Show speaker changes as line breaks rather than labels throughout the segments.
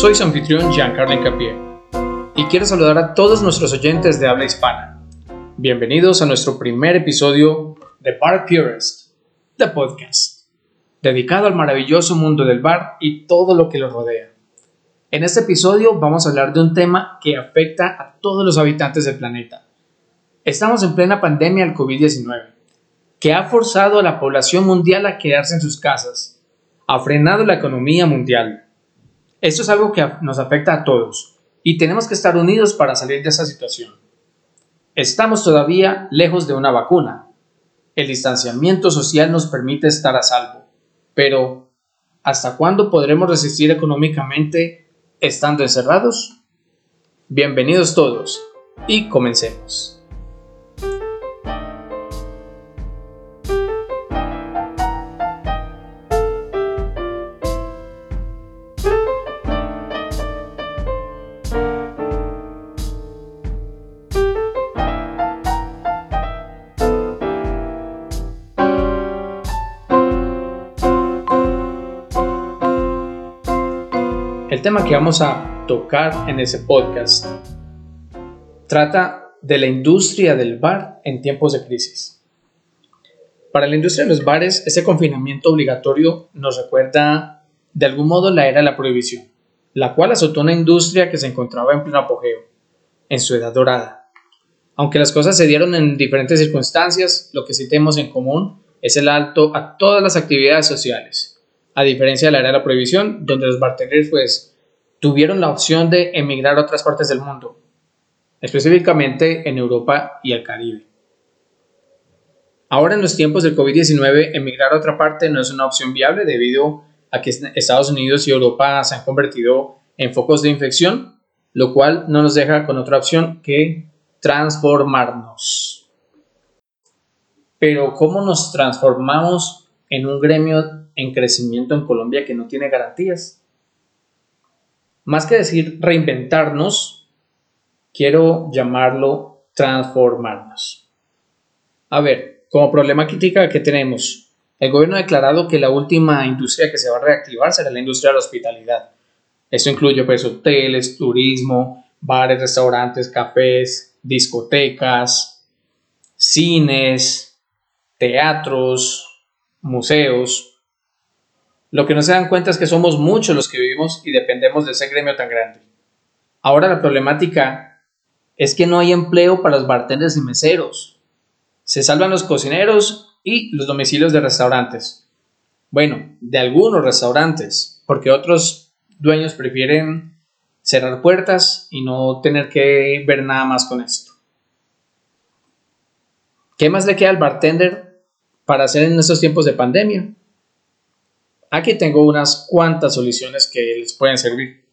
Soy su anfitrión Giancarlo Incapié y quiero saludar a todos nuestros oyentes de habla hispana. Bienvenidos a nuestro primer episodio de Bar Purist, The Podcast, dedicado al maravilloso mundo del bar y todo lo que lo rodea. En este episodio vamos a hablar de un tema que afecta a todos los habitantes del planeta. Estamos en plena pandemia del COVID-19, que ha forzado a la población mundial a quedarse en sus casas, ha frenado la economía mundial. Esto es algo que nos afecta a todos y tenemos que estar unidos para salir de esa situación. Estamos todavía lejos de una vacuna. El distanciamiento social nos permite estar a salvo, pero ¿hasta cuándo podremos resistir económicamente estando encerrados? Bienvenidos todos y comencemos. Tema que vamos a tocar en ese podcast trata de la industria del bar en tiempos de crisis. Para la industria de los bares, ese confinamiento obligatorio nos recuerda de algún modo la era de la prohibición, la cual azotó una industria que se encontraba en pleno apogeo, en su edad dorada. Aunque las cosas se dieron en diferentes circunstancias, lo que sí tenemos en común es el alto a todas las actividades sociales, a diferencia de la era de la prohibición, donde los bartenders pues tuvieron la opción de emigrar a otras partes del mundo, específicamente en Europa y el Caribe. Ahora en los tiempos del COVID-19, emigrar a otra parte no es una opción viable debido a que Estados Unidos y Europa se han convertido en focos de infección, lo cual no nos deja con otra opción que transformarnos. Pero ¿cómo nos transformamos en un gremio en crecimiento en Colombia que no tiene garantías? Más que decir reinventarnos, quiero llamarlo transformarnos. A ver, como problema crítica que tenemos, el gobierno ha declarado que la última industria que se va a reactivar será la industria de la hospitalidad. Esto incluye pues, hoteles, turismo, bares, restaurantes, cafés, discotecas, cines, teatros, museos, lo que no se dan cuenta es que somos muchos los que vivimos y dependemos de ese gremio tan grande. Ahora la problemática es que no hay empleo para los bartenders y meseros. Se salvan los cocineros y los domicilios de restaurantes. Bueno, de algunos restaurantes, porque otros dueños prefieren cerrar puertas y no tener que ver nada más con esto. ¿Qué más le queda al bartender para hacer en estos tiempos de pandemia? Aquí tengo unas cuantas soluciones que les pueden servir.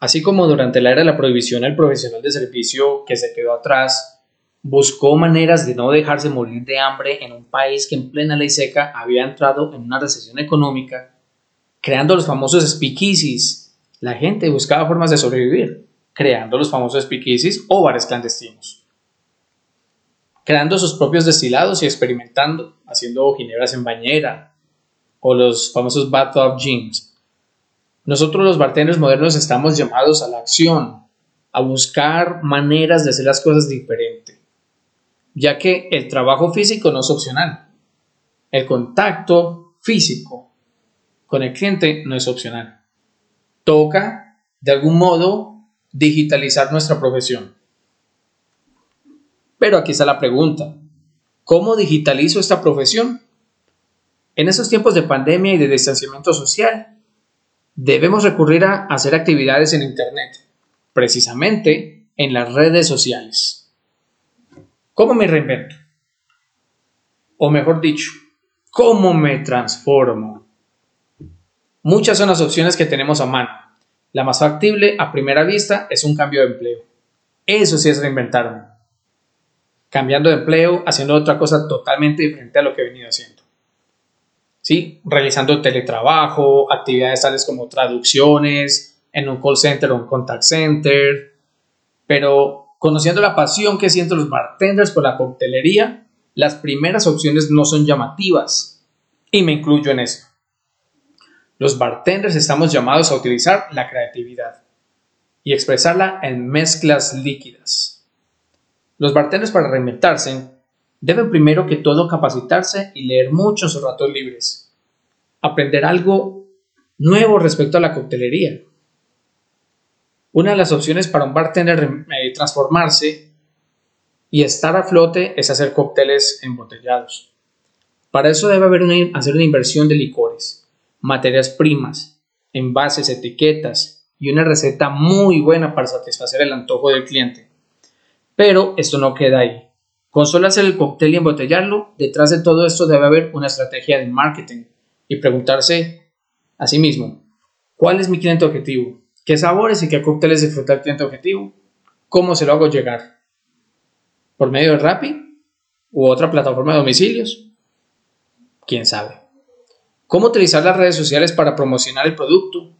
Así como durante la era de la prohibición el profesional de servicio que se quedó atrás buscó maneras de no dejarse morir de hambre en un país que en plena ley seca había entrado en una recesión económica, creando los famosos speakeasies. La gente buscaba formas de sobrevivir, creando los famosos speakeasies o bares clandestinos, creando sus propios destilados y experimentando, haciendo ginebras en bañera, o los famosos bathtub gyms. Nosotros los bartenders modernos estamos llamados a la acción, a buscar maneras de hacer las cosas diferente, ya que el trabajo físico no es opcional. El contacto físico con el cliente no es opcional. Toca, de algún modo, digitalizar nuestra profesión. Pero aquí está la pregunta. ¿Cómo digitalizo esta profesión? En esos tiempos de pandemia y de distanciamiento social, debemos recurrir a hacer actividades en Internet, precisamente en las redes sociales. ¿Cómo me reinvento? O mejor dicho, ¿cómo me transformo? Muchas son las opciones que tenemos a mano. La más factible a primera vista es un cambio de empleo. Eso sí es reinventarme. Cambiando de empleo, haciendo otra cosa totalmente diferente a lo que he venido haciendo. ¿Sí? realizando teletrabajo, actividades tales como traducciones en un call center o un contact center, pero conociendo la pasión que sienten los bartenders por la coctelería, las primeras opciones no son llamativas y me incluyo en eso. los bartenders estamos llamados a utilizar la creatividad y expresarla en mezclas líquidas. Los bartenders para reinventarse deben primero que todo capacitarse y leer mucho en sus ratos libres, aprender algo nuevo respecto a la coctelería. Una de las opciones para un bartender eh, transformarse y estar a flote es hacer cócteles embotellados. Para eso debe haber hacer una inversión de licores, materias primas, envases, etiquetas y una receta muy buena para satisfacer el antojo del cliente. Pero esto no queda ahí. Con solo hacer el cóctel y embotellarlo, detrás de todo esto debe haber una estrategia de marketing y preguntarse a sí mismo, ¿cuál es mi cliente objetivo? ¿Qué sabores y qué cócteles disfruta el cliente objetivo? ¿Cómo se lo hago llegar? ¿Por medio de Rappi? ¿U otra plataforma de domicilios? ¿Quién sabe? ¿Cómo utilizar las redes sociales para promocionar el producto?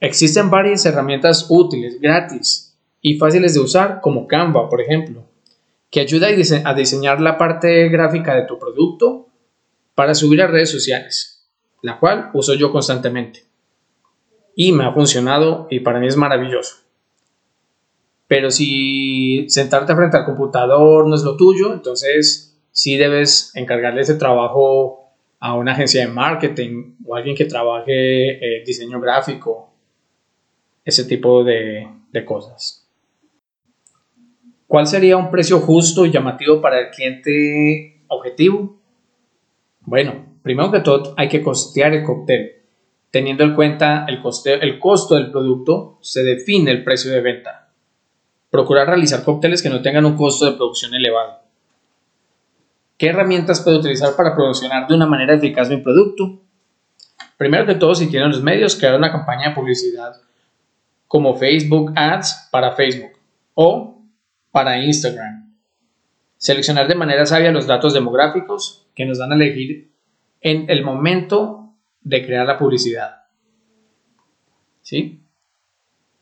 Existen varias herramientas útiles, gratis y fáciles de usar, como Canva, por ejemplo, que ayuda a diseñar la parte gráfica de tu producto para subir a redes sociales, la cual uso yo constantemente. Y me ha funcionado y para mí es maravilloso. Pero si sentarte frente al computador no es lo tuyo, entonces sí debes encargarle ese trabajo a una agencia de marketing o alguien que trabaje eh, diseño gráfico, ese tipo de cosas. ¿Cuál sería un precio justo y llamativo para el cliente objetivo? Bueno, primero que todo hay que costear el cóctel. Teniendo en cuenta el, el costo del producto, se define el precio de venta. Procurar realizar cócteles que no tengan un costo de producción elevado. ¿Qué herramientas puedo utilizar para promocionar de una manera eficaz mi producto? Primero que todo, si tienen los medios, crear una campaña de publicidad como Facebook Ads para Facebook o para Instagram. Seleccionar de manera sabia los datos demográficos que nos dan a elegir en el momento de crear la publicidad. ¿Sí?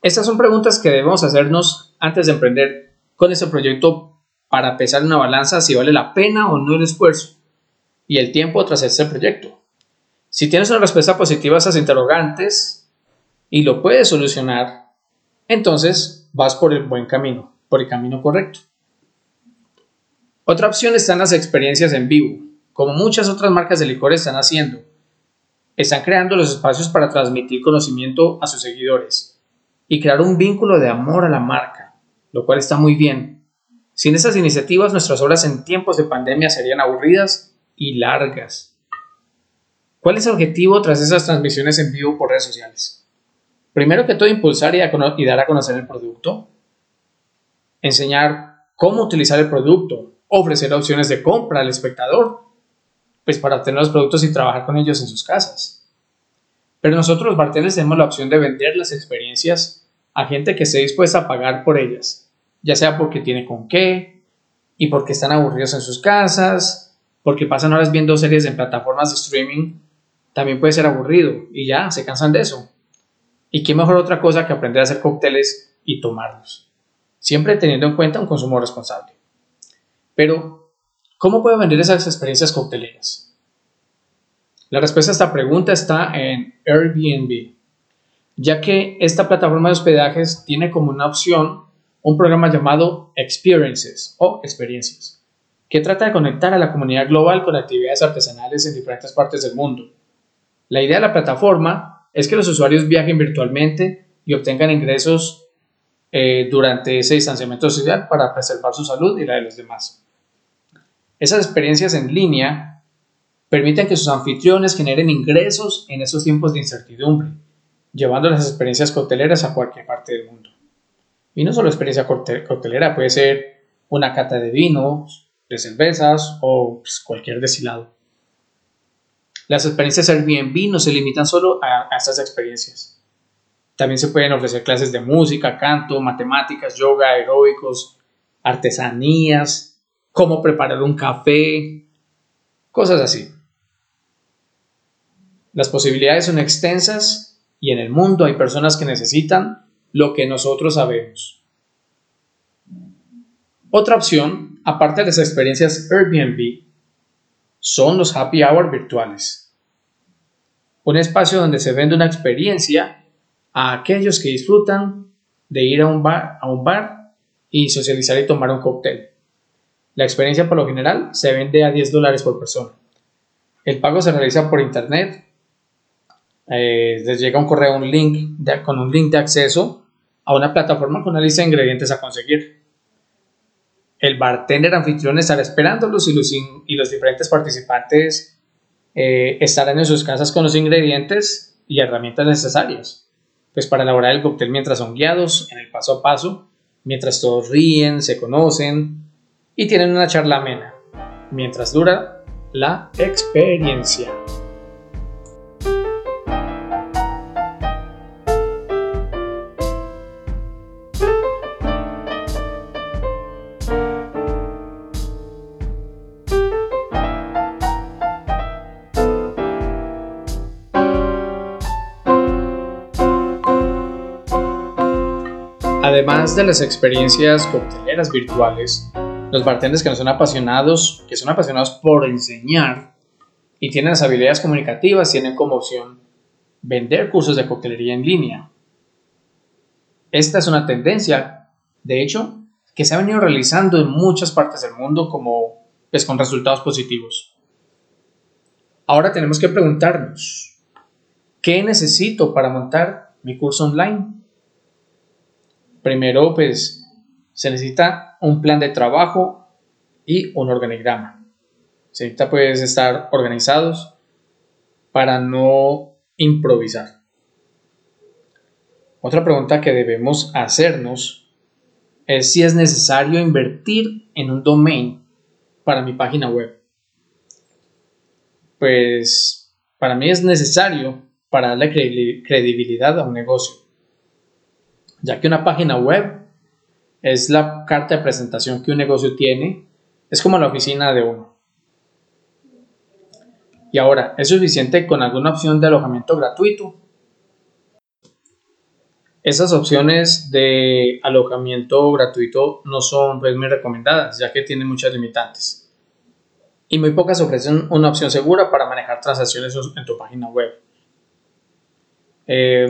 Estas son preguntas que debemos hacernos antes de emprender con este proyecto para pesar una balanza si vale la pena o no el esfuerzo y el tiempo tras este proyecto. Si tienes una respuesta positiva a esas interrogantes y lo puedes solucionar, entonces vas por el buen camino por el camino correcto. Otra opción están las experiencias en vivo, como muchas otras marcas de licores están haciendo. Están creando los espacios para transmitir conocimiento a sus seguidores y crear un vínculo de amor a la marca, lo cual está muy bien. Sin esas iniciativas, nuestras horas en tiempos de pandemia serían aburridas y largas. ¿Cuál es el objetivo tras esas transmisiones en vivo por redes sociales? Primero que todo, impulsar y dar a conocer el producto, enseñar cómo utilizar el producto, ofrecer opciones de compra al espectador, pues para obtener los productos y trabajar con ellos en sus casas. Pero nosotros los bartenders tenemos la opción de vender las experiencias a gente que esté dispuesta a pagar por ellas, ya sea porque tiene con qué y porque están aburridos en sus casas, porque pasan horas viendo series en plataformas de streaming, también puede ser aburrido y ya, se cansan de eso. ¿Y qué mejor otra cosa que aprender a hacer cócteles y tomarlos? Siempre teniendo en cuenta un consumo responsable. Pero, ¿cómo puedo vender esas experiencias cocteleras? La respuesta a esta pregunta está en Airbnb, ya que esta plataforma de hospedajes tiene como una opción un programa llamado Experiences o Experiencias, que trata de conectar a la comunidad global con actividades artesanales en diferentes partes del mundo. La idea de la plataforma es que los usuarios viajen virtualmente y obtengan ingresos eh, durante ese distanciamiento social para preservar su salud y la de los demás. Esas experiencias en línea permiten que sus anfitriones generen ingresos en esos tiempos de incertidumbre, llevando las experiencias cocteleras a cualquier parte del mundo. Y no solo experiencia coctelera, puede ser una cata de vinos, de cervezas o pues, cualquier destilado. Las experiencias Airbnb no se limitan solo a, a estas experiencias. También se pueden ofrecer clases de música, canto, matemáticas, yoga, aeróbicos, artesanías, cómo preparar un café, cosas así. Las posibilidades son extensas y en el mundo hay personas que necesitan lo que nosotros sabemos. Otra opción, aparte de las experiencias Airbnb, son los happy hour virtuales. un espacio donde se vende una experiencia a aquellos que disfrutan de ir a un bar, a un bar y socializar y tomar un cóctel. La experiencia por lo general se vende a 10 dólares por persona. El pago se realiza por internet. Eh, les llega un correo, un link con un link de acceso a una plataforma con una lista de ingredientes a conseguir. El bartender anfitrión estará esperándolos y los, y los diferentes participantes eh, estarán en sus casas con los ingredientes y herramientas necesarias pues para elaborar el cóctel mientras son guiados en el paso a paso, mientras todos ríen, se conocen y tienen una charla amena, mientras dura la experiencia. De las experiencias cocteleras virtuales, los bartenders que no son apasionados, que son apasionados por enseñar y tienen las habilidades comunicativas, tienen como opción vender cursos de coctelería en línea. Esta es una tendencia, de hecho, que se ha venido realizando en muchas partes del mundo como pues con resultados positivos. Ahora tenemos que preguntarnos, ¿qué necesito para montar mi curso online? Primero, pues se necesita un plan de trabajo y un organigrama. Se necesita pues estar organizados para no improvisar. Otra pregunta que debemos hacernos es si es necesario invertir en un domain para mi página web. Pues para mí es necesario para darle credibilidad a un negocio ya que una página web es la carta de presentación que un negocio tiene, es como la oficina de uno. Y ahora, ¿es suficiente con alguna opción de alojamiento gratuito? Esas opciones de alojamiento gratuito no son pues, muy recomendadas, ya que tienen muchas limitantes. Y muy pocas ofrecen una opción segura para manejar transacciones en tu página web. Eh,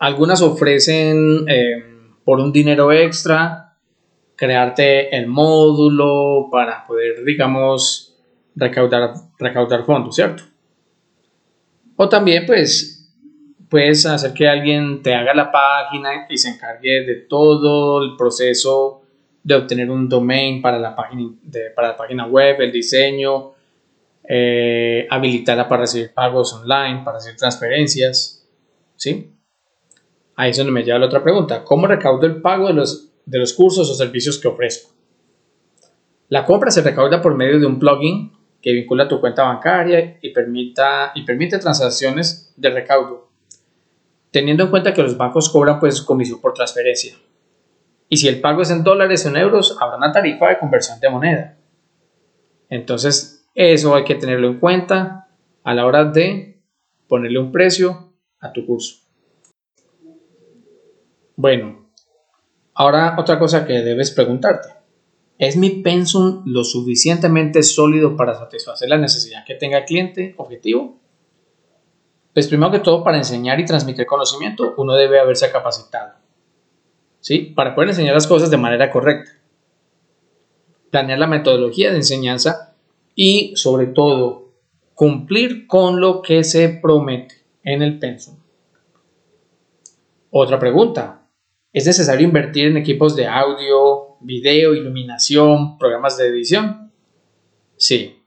algunas ofrecen eh, por un dinero extra crearte el módulo para poder, digamos, recaudar, recaudar fondos, ¿cierto? O también, pues, puedes hacer que alguien te haga la página y se encargue de todo el proceso de obtener un domain para la página, para la página web, el diseño, eh, habilitarla para recibir pagos online, para hacer transferencias, ¿sí? Ahí es donde me lleva la otra pregunta. ¿Cómo recaudo el pago de los, de los cursos o servicios que ofrezco? La compra se recauda por medio de un plugin que vincula tu cuenta bancaria y, permita, y permite transacciones de recaudo, teniendo en cuenta que los bancos cobran pues comisión por transferencia. Y si el pago es en dólares o en euros, habrá una tarifa de conversión de moneda. Entonces, eso hay que tenerlo en cuenta a la hora de ponerle un precio a tu curso. Bueno, ahora otra cosa que debes preguntarte. ¿Es mi pensum lo suficientemente sólido para satisfacer la necesidad que tenga el cliente objetivo? Pues primero que todo, para enseñar y transmitir conocimiento, uno debe haberse capacitado. ¿Sí? Para poder enseñar las cosas de manera correcta. Planear la metodología de enseñanza y, sobre todo, cumplir con lo que se promete en el pensum. Otra pregunta, ¿Es necesario invertir en equipos de audio, video, iluminación, programas de edición? Sí,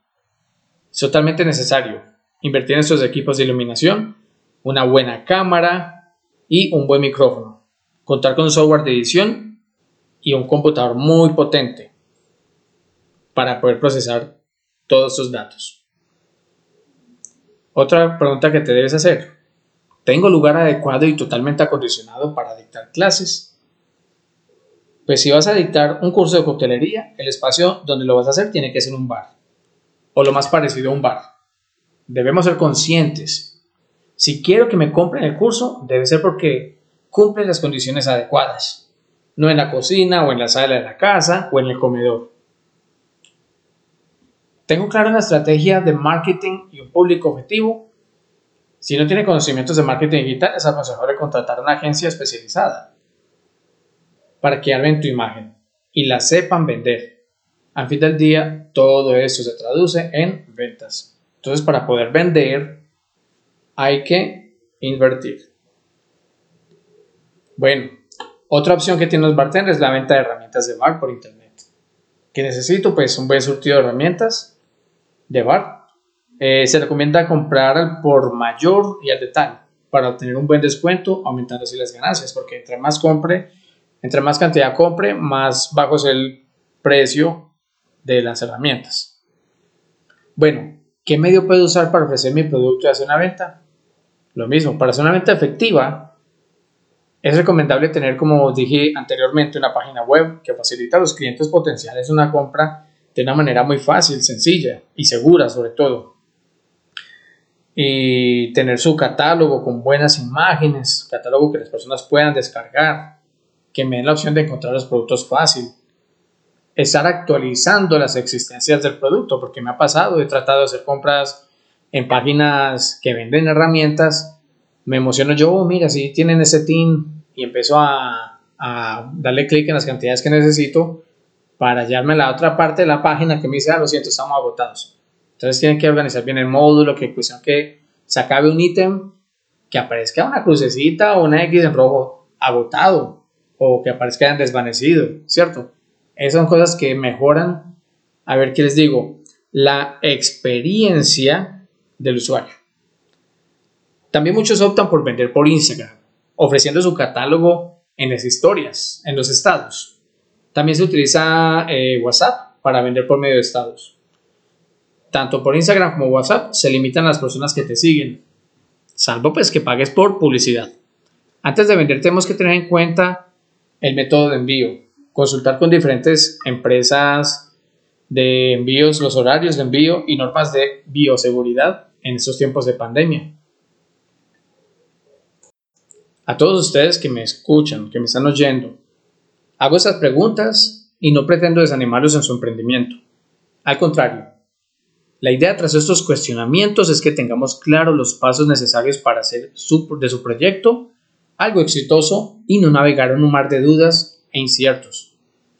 es totalmente necesario invertir en estos equipos de iluminación, una buena cámara y un buen micrófono. Contar con software de edición y un computador muy potente para poder procesar todos estos datos. Otra pregunta que te debes hacer. ¿Tengo lugar adecuado y totalmente acondicionado para dictar clases? Pues si vas a dictar un curso de coctelería, el espacio donde lo vas a hacer tiene que ser un bar, o lo más parecido a un bar. Debemos ser conscientes. Si quiero que me compren el curso, debe ser porque cumple las condiciones adecuadas, no en la cocina o en la sala de la casa o en el comedor. Tengo clara una estrategia de marketing y un público objetivo Si no tiene conocimientos de marketing digital, es aconsejable contratar una agencia especializada para que armen tu imagen y la sepan vender. Al fin del día, todo esto se traduce en ventas. Entonces, para poder vender, hay que invertir. Bueno, otra opción que tienen los bartenders es la venta de herramientas de bar por internet. ¿Qué necesito? Pues un buen surtido de herramientas de bar. Eh, se recomienda comprar por mayor y al detalle para obtener un buen descuento, aumentando así las ganancias, porque entre más compre, entre más cantidad compre, más bajo es el precio de las herramientas. Bueno, ¿qué medio puedo usar para ofrecer mi producto y hacer una venta? Lo mismo, para hacer una venta efectiva, es recomendable tener, como dije anteriormente, una página web que facilita a los clientes potenciales una compra de una manera muy fácil, sencilla y segura sobre todo. Y tener su catálogo con buenas imágenes, catálogo que las personas puedan descargar, que me den la opción de encontrar los productos fácil. Estar actualizando las existencias del producto, porque me ha pasado, he tratado de hacer compras en páginas que venden herramientas me emociono yo, oh, mira, si tienen ese team y empiezo a, a darle clic en las cantidades que necesito para hallarme a la otra parte de la página que me dice, ah, lo siento, estamos agotados. Entonces tienen que organizar bien el módulo, que cuestión que se acabe un ítem, que aparezca una crucecita o una X en rojo agotado o que aparezca en desvanecido, ¿cierto? Esas son cosas que mejoran, a ver qué les digo, la experiencia del usuario. También muchos optan por vender por Instagram, ofreciendo su catálogo en las historias, en los estados. También se utiliza eh, WhatsApp para vender por medio de estados. Tanto por Instagram como WhatsApp se limitan las personas que te siguen, salvo pues que pagues por publicidad. Antes de vender tenemos que tener en cuenta el método de envío, consultar con diferentes empresas de envíos, los horarios de envío y normas de bioseguridad en estos tiempos de pandemia a todos ustedes que me escuchan, que me están oyendo, hago esas preguntas y no pretendo desanimarlos en su emprendimiento. Al contrario, la idea tras estos cuestionamientos es que tengamos claros los pasos necesarios para hacer de su proyecto algo exitoso y no navegar en un mar de dudas e inciertos,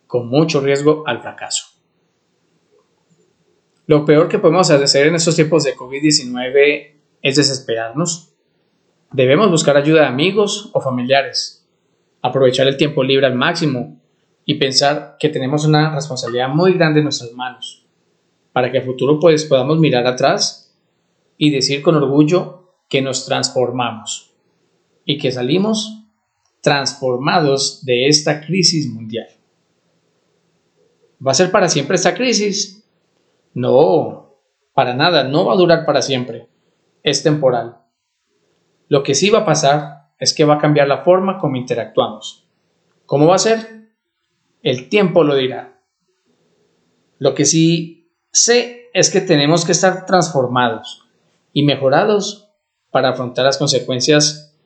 con mucho riesgo al fracaso. Lo peor que podemos hacer en estos tiempos de COVID-19 es desesperarnos Debemos buscar ayuda de amigos o familiares, aprovechar el tiempo libre al máximo y pensar que tenemos una responsabilidad muy grande en nuestras manos, para que a futuro pues, podamos mirar atrás y decir con orgullo que nos transformamos y que salimos transformados de esta crisis mundial. ¿Va a ser para siempre esta crisis? No, para nada, no va a durar para siempre. Es temporal. Lo que sí va a pasar es que va a cambiar la forma como interactuamos. ¿Cómo va a ser? El tiempo lo dirá. Lo que sí sé es que tenemos que estar transformados y mejorados para afrontar las consecuencias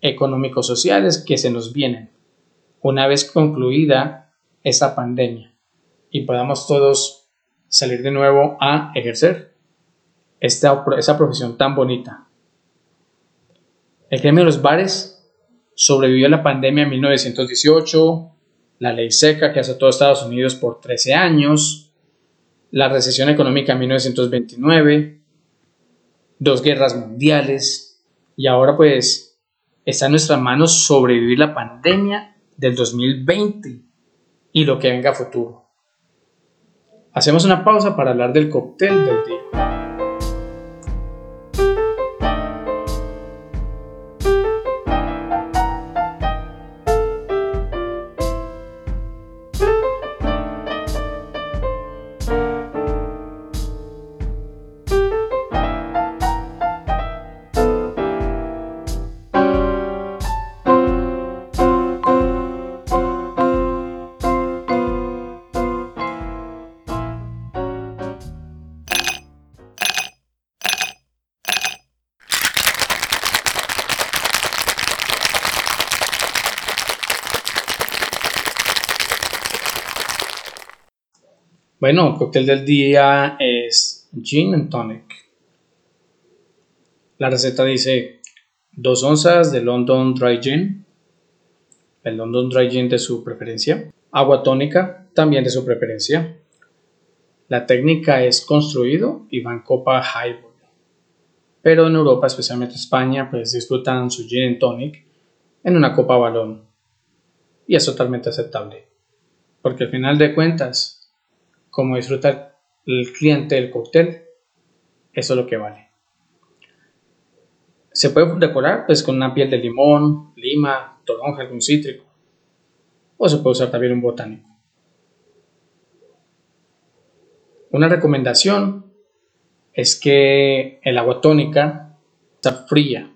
económico-sociales que se nos vienen una vez concluida esta pandemia y podamos todos salir de nuevo a ejercer esta, esa profesión tan bonita. El gremio de los bares sobrevivió a la pandemia en 1918, la ley seca que azotó a Estados Unidos por 13 años, la recesión económica en 1929, dos guerras mundiales y ahora pues está en nuestras manos sobrevivir la pandemia del 2020 y lo que venga a futuro. Hacemos una pausa para hablar del cóctel del día. Bueno, el cóctel del día es Gin and Tonic. La receta dice 2 onzas de London Dry Gin, el London Dry Gin de su preferencia, agua tónica también de su preferencia. La técnica es construido y va en copa highball. Pero en Europa, especialmente España, pues disfrutan su gin and tonic en una copa balón. Y es totalmente aceptable. Porque al final de cuentas, como disfruta el cliente del cóctel, eso es lo que vale. Se puede decorar pues con una piel de limón, lima, toronja, algún cítrico. O se puede usar también un botánico. Una recomendación es que el agua tónica está fría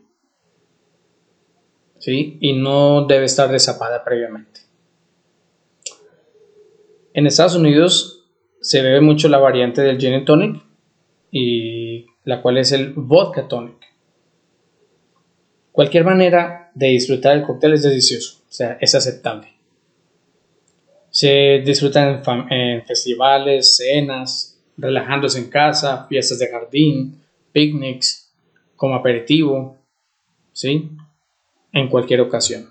¿sí? y no debe estar desapada previamente. En Estados Unidos se bebe mucho la variante del gin and tonic y la cual es el vodka tonic. Cualquier manera de disfrutar el cóctel es delicioso, o sea, es aceptable. Se disfrutan en, festivales, cenas, relajándose en casa, fiestas de jardín, picnics, como aperitivo, ¿sí? En cualquier ocasión.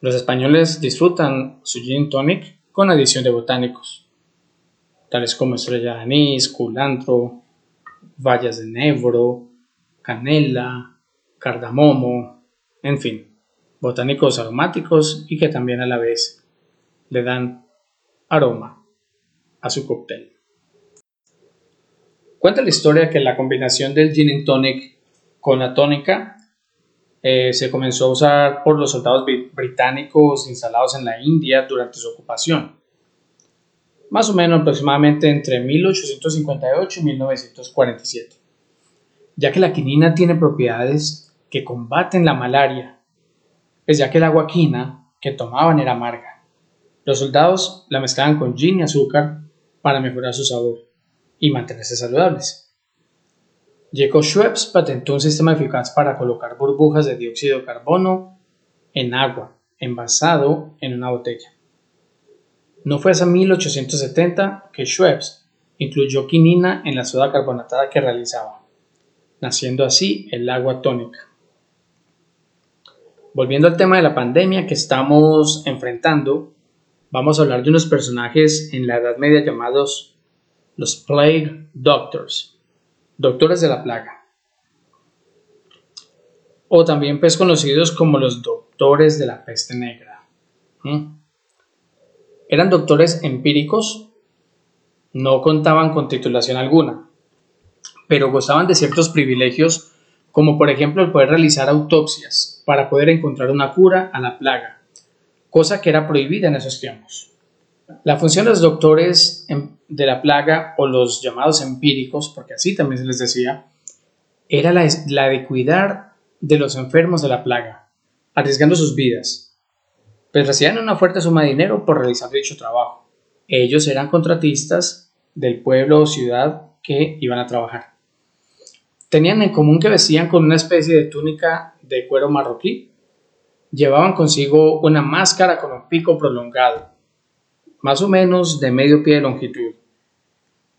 Los españoles disfrutan su gin tonic con adición de botánicos, tales como estrella de anís, culantro, bayas de nebro, canela, cardamomo, en fin, botánicos aromáticos y que también a la vez le dan aroma a su cóctel. Cuenta la historia que la combinación del gin and tonic con la tónica eh, se comenzó a usar por los soldados británicos instalados en la India durante su ocupación, más o menos aproximadamente entre 1858 y 1947, ya que la quinina tiene propiedades que combaten la malaria, pues ya que el agua quina que tomaban era amarga. Los soldados la mezclaban con gin y azúcar para mejorar su sabor y mantenerse saludables. Jacob Schweppes patentó un sistema eficaz para colocar burbujas de dióxido de carbono en agua, envasado en una botella. No fue hasta 1870 que Schweppes incluyó quinina en la soda carbonatada que realizaba, naciendo así el agua tónica. Volviendo al tema de la pandemia que estamos enfrentando, vamos a hablar de unos personajes en la Edad Media llamados los Plague Doctors, doctores de la plaga, o también pues conocidos como los doctores de la peste negra. Eran doctores empíricos, no contaban con titulación alguna, pero gozaban de ciertos privilegios como por ejemplo el poder realizar autopsias para poder encontrar una cura a la plaga cosa que era prohibida en esos tiempos. La función de los doctores de la plaga o los llamados empíricos, porque así también se les decía, era la, de cuidar de los enfermos de la plaga, arriesgando sus vidas, pues recibían una fuerte suma de dinero por realizar dicho trabajo. Ellos eran contratistas del pueblo o ciudad que iban a trabajar. Tenían en común que vestían con una especie de túnica de cuero marroquí llevaban consigo una máscara con un pico prolongado, más o menos de medio pie de longitud,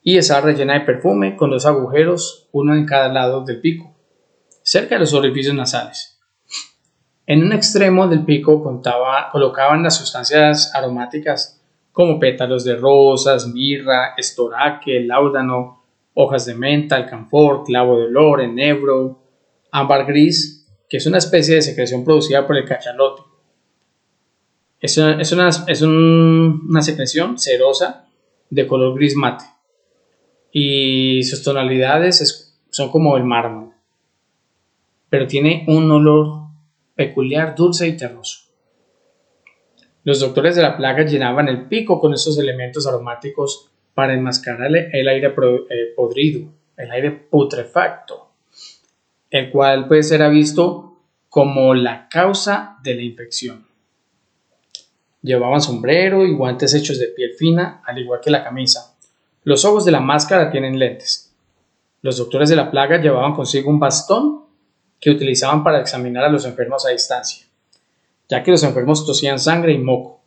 y esa rellena de perfume con dos agujeros, uno en cada lado del pico, cerca de los orificios nasales. En un extremo del pico colocaban las sustancias aromáticas como pétalos de rosas, mirra, estoraque, láudano, hojas de menta, alcanfor, clavo de olor, enebro, ámbar gris que es una especie de secreción producida por el cachalote. Es una, es una, secreción cerosa de color gris mate y sus tonalidades son como el mármol, pero tiene un olor peculiar, dulce y terroso. Los doctores de la plaga llenaban el pico con esos elementos aromáticos para enmascarar el aire eh, podrido, el aire putrefacto el cual pues era visto como la causa de la infección. Llevaban sombrero y guantes hechos de piel fina, al igual que la camisa. Los ojos de la máscara tienen lentes. Los doctores de la plaga llevaban consigo un bastón que utilizaban para examinar a los enfermos a distancia, ya que los enfermos tosían sangre y moco,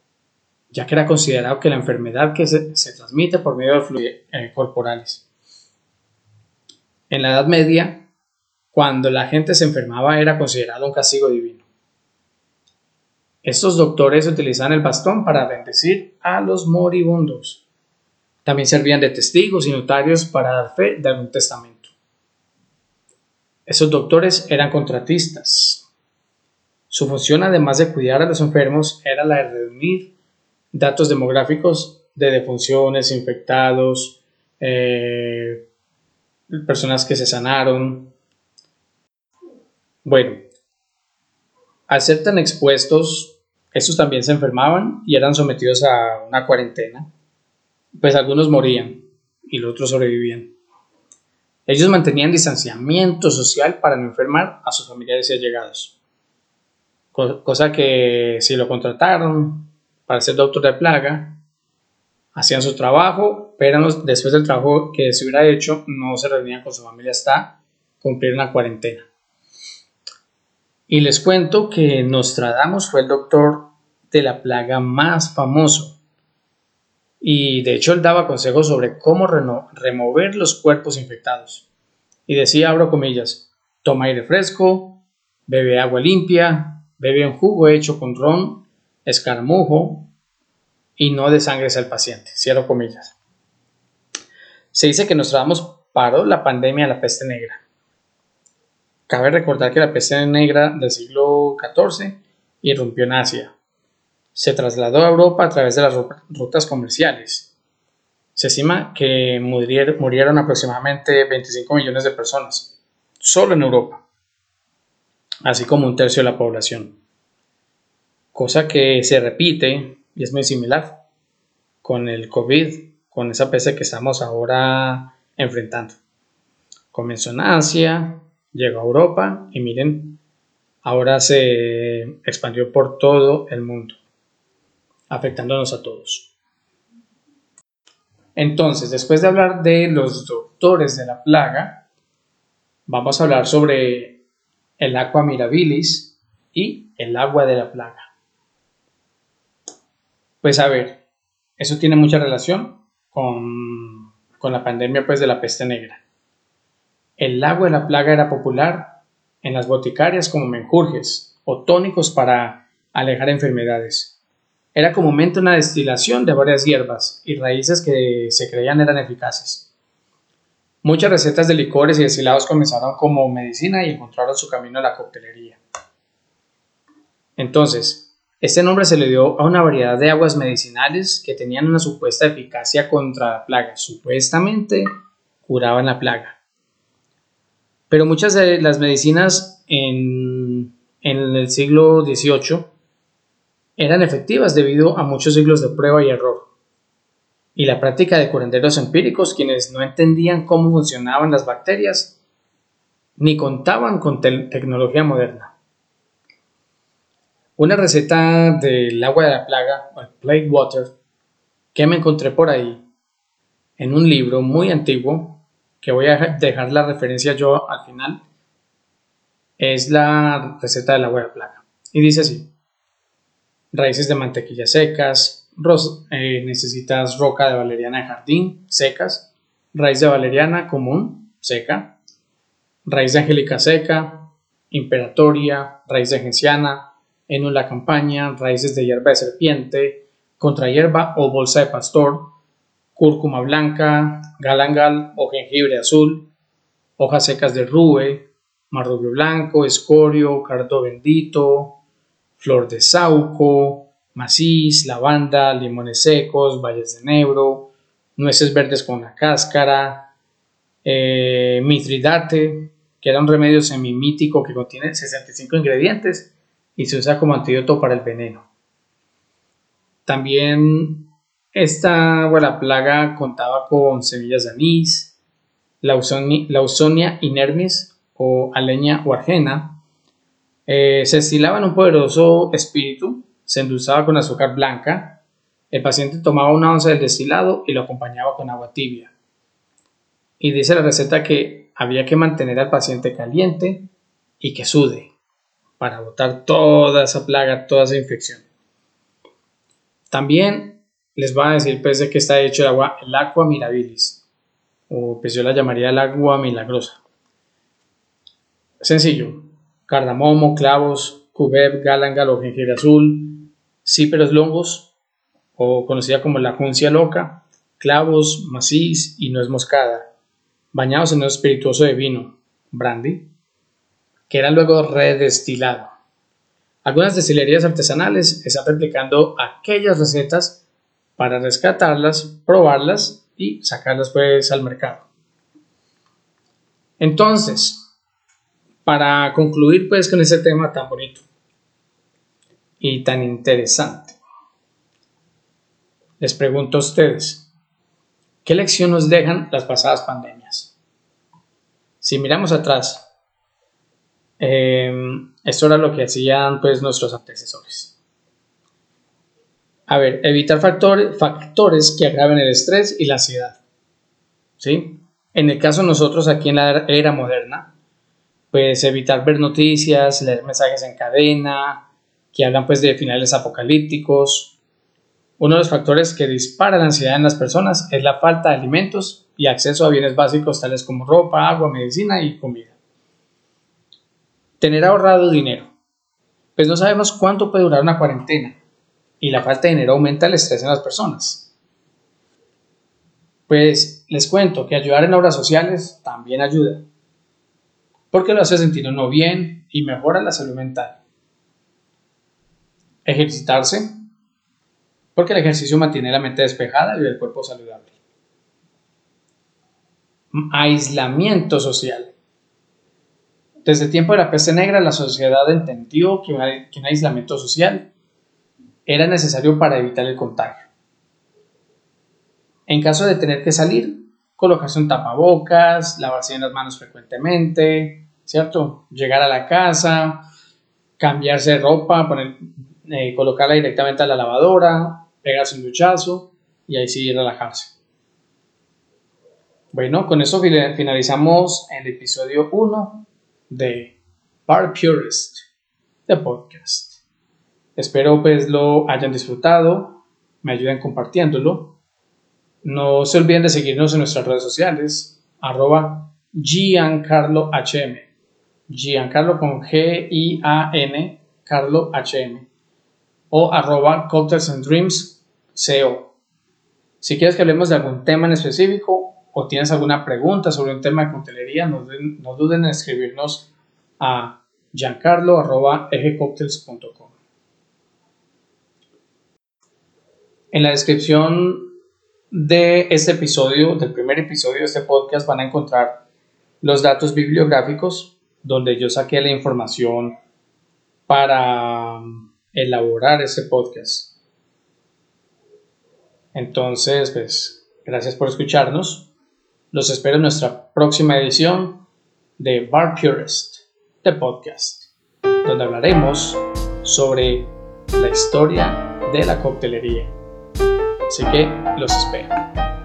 ya que era considerado que la enfermedad que se, transmite por medio de fluidos eh, corporales. En la Edad Media, cuando la gente se enfermaba era considerado un castigo divino. Estos doctores utilizaban el bastón para bendecir a los moribundos. También servían de testigos y notarios para dar fe de algún testamento. Esos doctores eran contratistas. Su función, además de cuidar a los enfermos, era la de reunir datos demográficos de defunciones, infectados, eh, personas que se sanaron. Bueno, al ser tan expuestos, estos también se enfermaban y eran sometidos a una cuarentena. Pues algunos morían y los otros sobrevivían. Ellos mantenían distanciamiento social para no enfermar a sus familiares y allegados. Cosa que si lo contrataron para ser doctor de plaga, hacían su trabajo, pero después del trabajo que se hubiera hecho, no se reunían con su familia hasta cumplir una cuarentena. Y les cuento que Nostradamus fue el doctor de la plaga más famoso. Y de hecho él daba consejos sobre cómo remover los cuerpos infectados. Y decía, abro comillas, toma aire fresco, bebe agua limpia, bebe un jugo hecho con ron, escaramujo y no desangres al paciente. Cierro comillas. Se dice que Nostradamus paró la pandemia de la peste negra Cabe recordar que la peste negra del siglo XIV irrumpió en Asia. Se trasladó a Europa a través de las rutas comerciales. Se estima que murieron aproximadamente 25 millones de personas, solo en Europa, así como un tercio de la población. Cosa que se repite y es muy similar con el COVID, con esa peste que estamos ahora enfrentando. Comenzó en Asia, llegó a Europa y miren, ahora se expandió por todo el mundo, afectándonos a todos. Entonces, después de hablar de los doctores de la plaga, vamos a hablar sobre el aqua mirabilis y el agua de la plaga. Pues a ver, eso tiene mucha relación con, con la pandemia pues, de la peste negra. El agua de la plaga era popular en las boticarias como menjurjes o tónicos para alejar enfermedades. Era comúnmente una destilación de varias hierbas y raíces que se creían eran eficaces. Muchas recetas de licores y destilados comenzaron como medicina y encontraron su camino a la coctelería. Entonces, este nombre se le dio a una variedad de aguas medicinales que tenían una supuesta eficacia contra la plaga. Supuestamente curaban la plaga. Pero muchas de las medicinas en, el siglo XVIII eran efectivas debido a muchos siglos de prueba y error. Y la práctica de curanderos empíricos, quienes no entendían cómo funcionaban las bacterias, ni contaban con tecnología moderna. Una receta del agua de la plaga, o el plague water, que me encontré por ahí en un libro muy antiguo que voy a dejar la referencia yo al final, es la receta de la plaga. Y dice así, raíces de mantequilla secas, eh, necesitas roca de valeriana de jardín, secas, raíz de valeriana común, seca, raíz de angélica seca, imperatoria, raíz de genciana, la campaña, raíces de hierba de serpiente, contrahierba o bolsa de pastor, cúrcuma blanca, galangal o jengibre azul, hojas secas de rube, marrubio blanco, escorio, cardo bendito, flor de sauco, maciz, lavanda, limones secos, valles de nebro, nueces verdes con la cáscara, eh, mitridate, que era un remedio semimítico que contiene 65 ingredientes y se usa como antídoto para el veneno. También esta buena plaga contaba con semillas de anís, lausonia, inermis o aleña o argena. Eh, se estilaba en un poderoso espíritu, se endulzaba con azúcar blanca. El paciente tomaba una onza del destilado y lo acompañaba con agua tibia. Y dice la receta que había que mantener al paciente caliente y que sude para botar toda esa plaga, toda esa infección. También les va a decir pues de qué está hecho el agua, el agua mirabilis, o pues yo la llamaría el agua milagrosa. Sencillo. Cardamomo, clavos, cubeb, galángalo, jengibre azul, cíperos longos, o conocida como la juncia loca, clavos, maciz y nuez moscada, bañados en un espirituoso de vino, brandy, que era luego redestilado. Algunas destilerías artesanales están replicando aquellas recetas para rescatarlas, probarlas y sacarlas pues al mercado. Entonces, para concluir pues con ese tema tan bonito y tan interesante, les pregunto a ustedes, ¿qué lección nos dejan las pasadas pandemias? Si miramos atrás, eh, esto era lo que hacían pues nuestros antecesores. A ver, evitar factores, factores que agraven el estrés y la ansiedad. ¿Sí? En el caso de nosotros aquí en la era moderna, pues evitar ver noticias, leer mensajes en cadena, que hablan pues de finales apocalípticos. Uno de los factores que dispara la ansiedad en las personas es la falta de alimentos y acceso a bienes básicos tales como ropa, agua, medicina y comida. Tener ahorrado dinero. Pues no sabemos cuánto puede durar una cuarentena y la falta de dinero aumenta el estrés en las personas. Pues les cuento que ayudar en obras sociales también ayuda, porque lo hace sentir uno bien y mejora la salud mental. Ejercitarse, porque el ejercicio mantiene la mente despejada y el cuerpo saludable. Aislamiento social. Desde el tiempo de la peste negra, la sociedad entendió que un, aislamiento social era necesario para evitar el contagio. En caso de tener que salir, colocarse un tapabocas, lavarse las manos frecuentemente, ¿cierto? Llegar a la casa, cambiarse de ropa, eh, colocarla directamente a la lavadora, pegarse un duchazo y ahí sí relajarse. Bueno, con eso finalizamos el episodio 1 de Bar Purist, de podcast. Espero pues lo hayan disfrutado, me ayuden compartiéndolo. No se olviden de seguirnos en nuestras redes sociales, arroba GiancarloHM, Giancarlo con G-I-A-N, Carlo H-M, o arroba Cocktails and Dreams, CO. Si quieres que hablemos de algún tema en específico, o tienes alguna pregunta sobre un tema de coctelería, no, duden en escribirnos a giancarlo.egecocktails.com. En la descripción de este episodio, del primer episodio de este podcast, van a encontrar los datos bibliográficos donde yo saqué la información para elaborar este podcast. Entonces, pues, gracias por escucharnos. Los espero en nuestra próxima edición de Bar Purist, de podcast, donde hablaremos sobre la historia de la coctelería. Así que los espero.